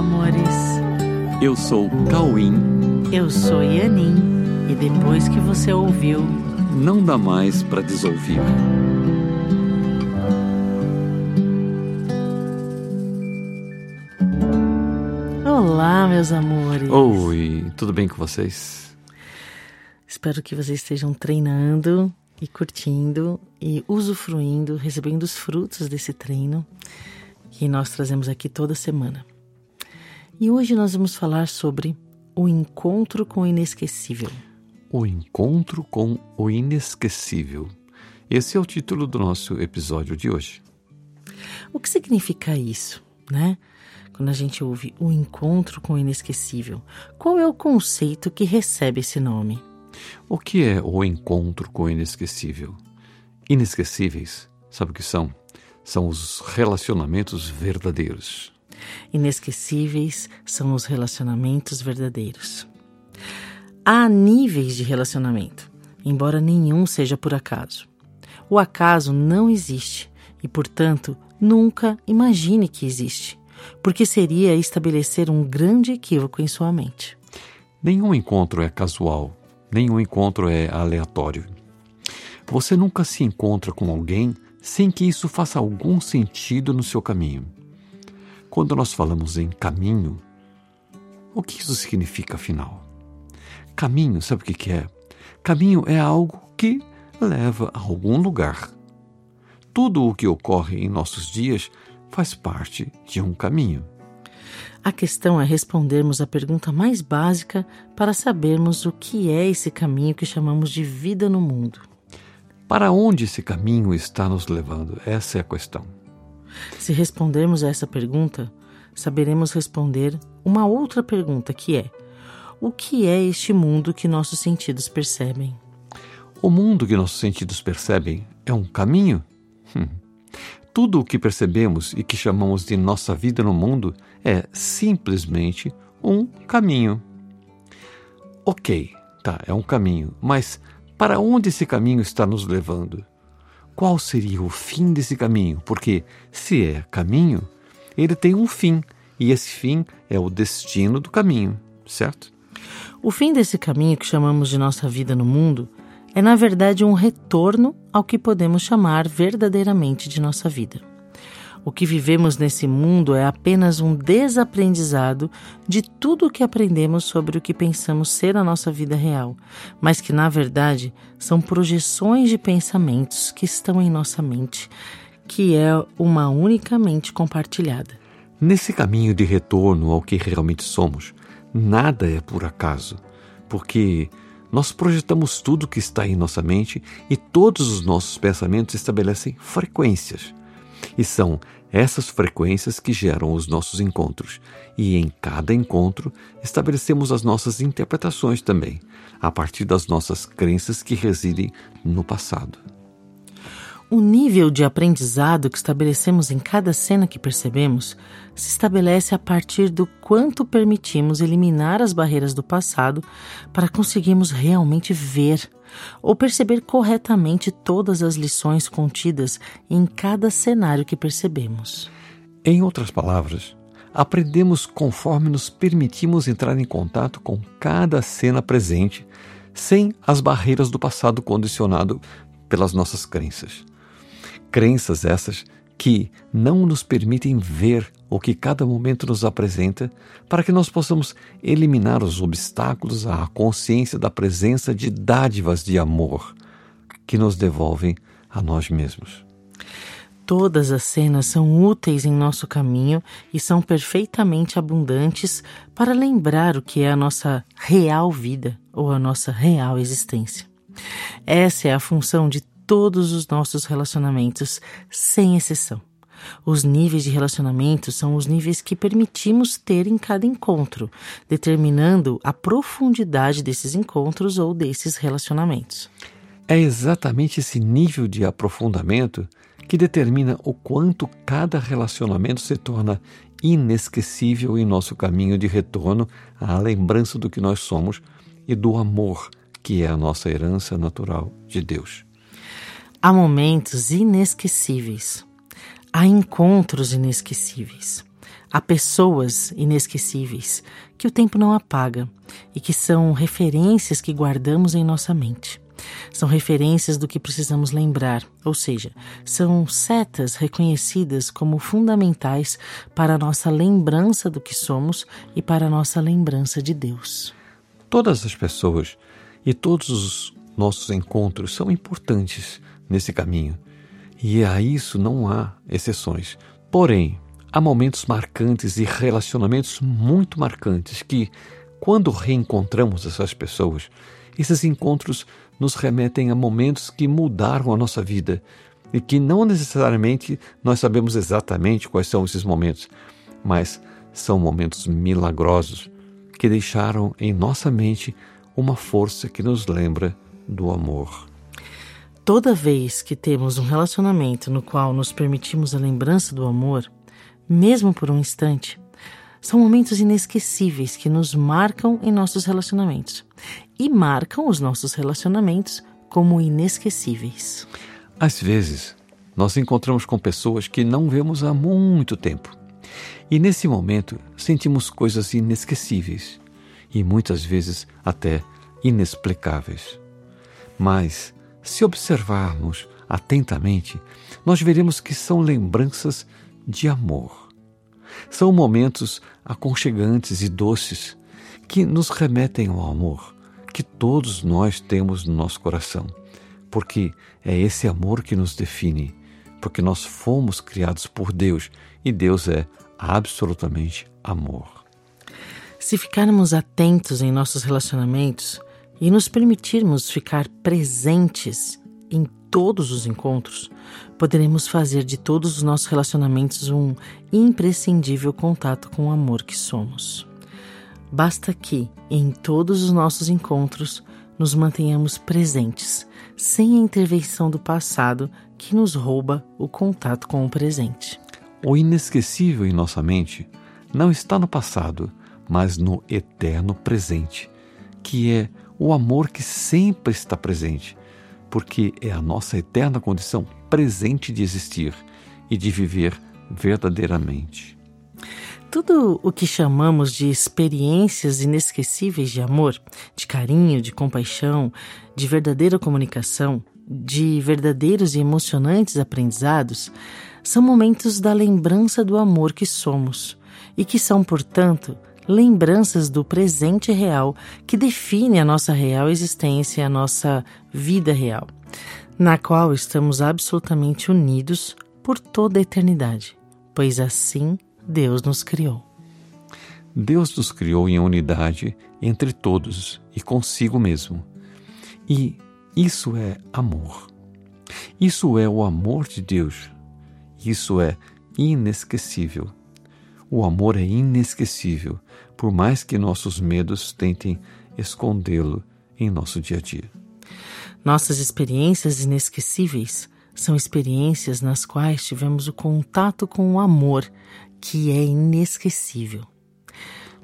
amores. Eu sou Cauim. Eu sou Yanin. E depois que você ouviu, não dá mais para desouvir. Olá, meus amores. Oi, tudo bem com vocês? Espero que vocês estejam treinando e curtindo e usufruindo, recebendo os frutos desse treino que nós trazemos aqui toda semana. E hoje nós vamos falar sobre o encontro com o inesquecível. O encontro com o inesquecível. Esse é o título do nosso episódio de hoje. O que significa isso, né? Quando a gente ouve o encontro com o inesquecível, qual é o conceito que recebe esse nome? O que é o encontro com o inesquecível? Inesquecíveis, sabe o que são? São os relacionamentos verdadeiros. Inesquecíveis são os relacionamentos verdadeiros. Há níveis de relacionamento, embora nenhum seja por acaso. O acaso não existe e, portanto, nunca imagine que existe, porque seria estabelecer um grande equívoco em sua mente. Nenhum encontro é casual, nenhum encontro é aleatório. Você nunca se encontra com alguém sem que isso faça algum sentido no seu caminho. Quando nós falamos em caminho, o que isso significa afinal? Caminho, sabe o que é? Caminho é algo que leva a algum lugar. Tudo o que ocorre em nossos dias faz parte de um caminho. A questão é respondermos a pergunta mais básica para sabermos o que é esse caminho que chamamos de vida no mundo. Para onde esse caminho está nos levando? Essa é a questão. Se respondermos a essa pergunta, saberemos responder uma outra pergunta que é: o que é este mundo que nossos sentidos percebem? O mundo que nossos sentidos percebem é um caminho? Hum. Tudo o que percebemos e que chamamos de nossa vida no mundo é simplesmente um caminho. Ok, tá, é um caminho, mas para onde esse caminho está nos levando? Qual seria o fim desse caminho? Porque, se é caminho, ele tem um fim, e esse fim é o destino do caminho, certo? O fim desse caminho que chamamos de nossa vida no mundo é, na verdade, um retorno ao que podemos chamar verdadeiramente de nossa vida. O que vivemos nesse mundo é apenas um desaprendizado de tudo o que aprendemos sobre o que pensamos ser a nossa vida real, mas que, na verdade, são projeções de pensamentos que estão em nossa mente, que é uma única mente compartilhada. Nesse caminho de retorno ao que realmente somos, nada é por acaso, porque nós projetamos tudo que está em nossa mente e todos os nossos pensamentos estabelecem frequências. E são essas frequências que geram os nossos encontros. E em cada encontro estabelecemos as nossas interpretações também, a partir das nossas crenças que residem no passado. O nível de aprendizado que estabelecemos em cada cena que percebemos se estabelece a partir do quanto permitimos eliminar as barreiras do passado para conseguirmos realmente ver ou perceber corretamente todas as lições contidas em cada cenário que percebemos. Em outras palavras, aprendemos conforme nos permitimos entrar em contato com cada cena presente, sem as barreiras do passado condicionado pelas nossas crenças. Crenças essas que não nos permitem ver o que cada momento nos apresenta, para que nós possamos eliminar os obstáculos à consciência da presença de dádivas de amor que nos devolvem a nós mesmos. Todas as cenas são úteis em nosso caminho e são perfeitamente abundantes para lembrar o que é a nossa real vida ou a nossa real existência. Essa é a função de todos os nossos relacionamentos, sem exceção. Os níveis de relacionamento são os níveis que permitimos ter em cada encontro, determinando a profundidade desses encontros ou desses relacionamentos. É exatamente esse nível de aprofundamento que determina o quanto cada relacionamento se torna inesquecível em nosso caminho de retorno à lembrança do que nós somos e do amor que é a nossa herança natural de Deus. Há momentos inesquecíveis. Há encontros inesquecíveis. Há pessoas inesquecíveis que o tempo não apaga e que são referências que guardamos em nossa mente. São referências do que precisamos lembrar, ou seja, são setas reconhecidas como fundamentais para a nossa lembrança do que somos e para a nossa lembrança de Deus. Todas as pessoas e todos os nossos encontros são importantes nesse caminho, e a isso não há exceções. Porém, há momentos marcantes e relacionamentos muito marcantes que, quando reencontramos essas pessoas, esses encontros nos remetem a momentos que mudaram a nossa vida e que não necessariamente nós sabemos exatamente quais são esses momentos, mas são momentos milagrosos que deixaram em nossa mente uma força que nos lembra do amor. Toda vez que temos um relacionamento no qual nos permitimos a lembrança do amor, mesmo por um instante, são momentos inesquecíveis que nos marcam em nossos relacionamentos e marcam os nossos relacionamentos como inesquecíveis. Às vezes, nós encontramos com pessoas que não vemos há muito tempo. E nesse momento sentimos coisas inesquecíveis e muitas vezes até inexplicáveis. Mas, se observarmos atentamente, nós veremos que são lembranças de amor. São momentos aconchegantes e doces que nos remetem ao amor que todos nós temos no nosso coração, porque é esse amor que nos define, porque nós fomos criados por Deus e Deus é absolutamente amor. Se ficarmos atentos em nossos relacionamentos e nos permitirmos ficar presentes em todos os encontros, poderemos fazer de todos os nossos relacionamentos um imprescindível contato com o amor que somos. Basta que, em todos os nossos encontros, nos mantenhamos presentes, sem a intervenção do passado que nos rouba o contato com o presente. O inesquecível em nossa mente não está no passado, mas no eterno presente, que é o amor que sempre está presente, porque é a nossa eterna condição presente de existir e de viver verdadeiramente. Tudo o que chamamos de experiências inesquecíveis de amor, de carinho, de compaixão, de verdadeira comunicação, de verdadeiros e emocionantes aprendizados, são momentos da lembrança do amor que somos e que são, portanto, lembranças do presente real que define a nossa real existência, a nossa vida real, na qual estamos absolutamente unidos por toda a eternidade, pois assim Deus nos criou. Deus nos criou em unidade entre todos e consigo mesmo. E isso é amor. Isso é o amor de Deus. Isso é inesquecível. O amor é inesquecível, por mais que nossos medos tentem escondê-lo em nosso dia a dia. Nossas experiências inesquecíveis são experiências nas quais tivemos o contato com o amor que é inesquecível.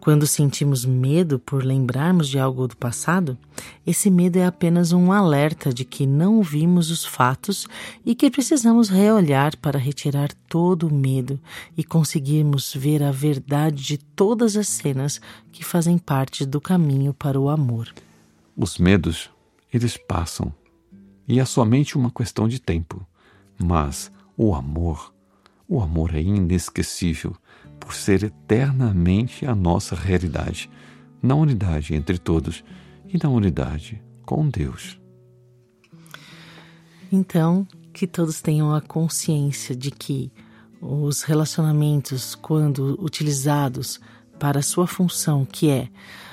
Quando sentimos medo por lembrarmos de algo do passado, esse medo é apenas um alerta de que não vimos os fatos e que precisamos reolhar para retirar todo o medo e conseguirmos ver a verdade de todas as cenas que fazem parte do caminho para o amor. Os medos, eles passam, e é somente uma questão de tempo. Mas o amor o amor é inesquecível por ser eternamente a nossa realidade, na unidade entre todos e na unidade com Deus. Então, que todos tenham a consciência de que os relacionamentos, quando utilizados para a sua função, que é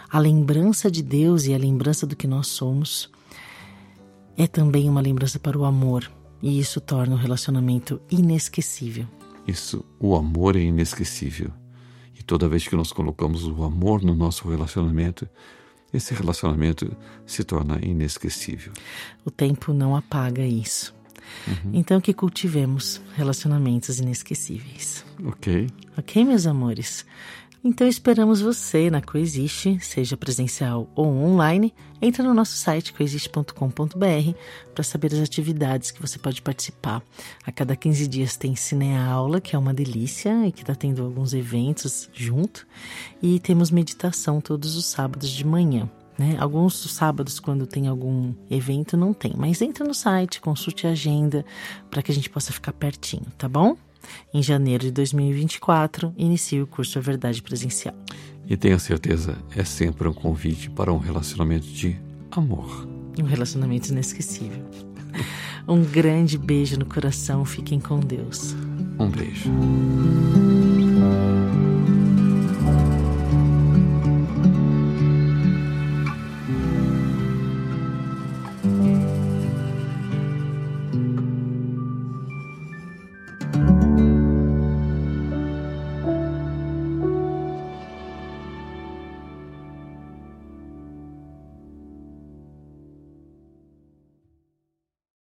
a lembrança de Deus e a lembrança do que nós somos, é também uma lembrança para o amor, e isso torna o relacionamento inesquecível. Isso, o amor é inesquecível. E toda vez que nós colocamos o amor no nosso relacionamento, esse relacionamento se torna inesquecível. O tempo não apaga isso. Uhum. Então que cultivemos relacionamentos inesquecíveis. Ok. Ok, meus amores? Então esperamos você na Coexiste, seja presencial ou online. Entra no nosso site coexiste.com.br para saber as atividades que você pode participar. A cada 15 dias tem cineaula, que é uma delícia e que está tendo alguns eventos junto. E temos meditação todos os sábados de manhã. Né? Alguns sábados, quando tem algum evento, não tem. Mas entra no site, consulte a agenda para que a gente possa ficar pertinho, tá bom? Em janeiro de 2024, inicia o curso A Verdade Presencial. E tenha certeza, é sempre um convite para um relacionamento de amor. Um relacionamento inesquecível. Um grande beijo no coração, fiquem com Deus. Um beijo.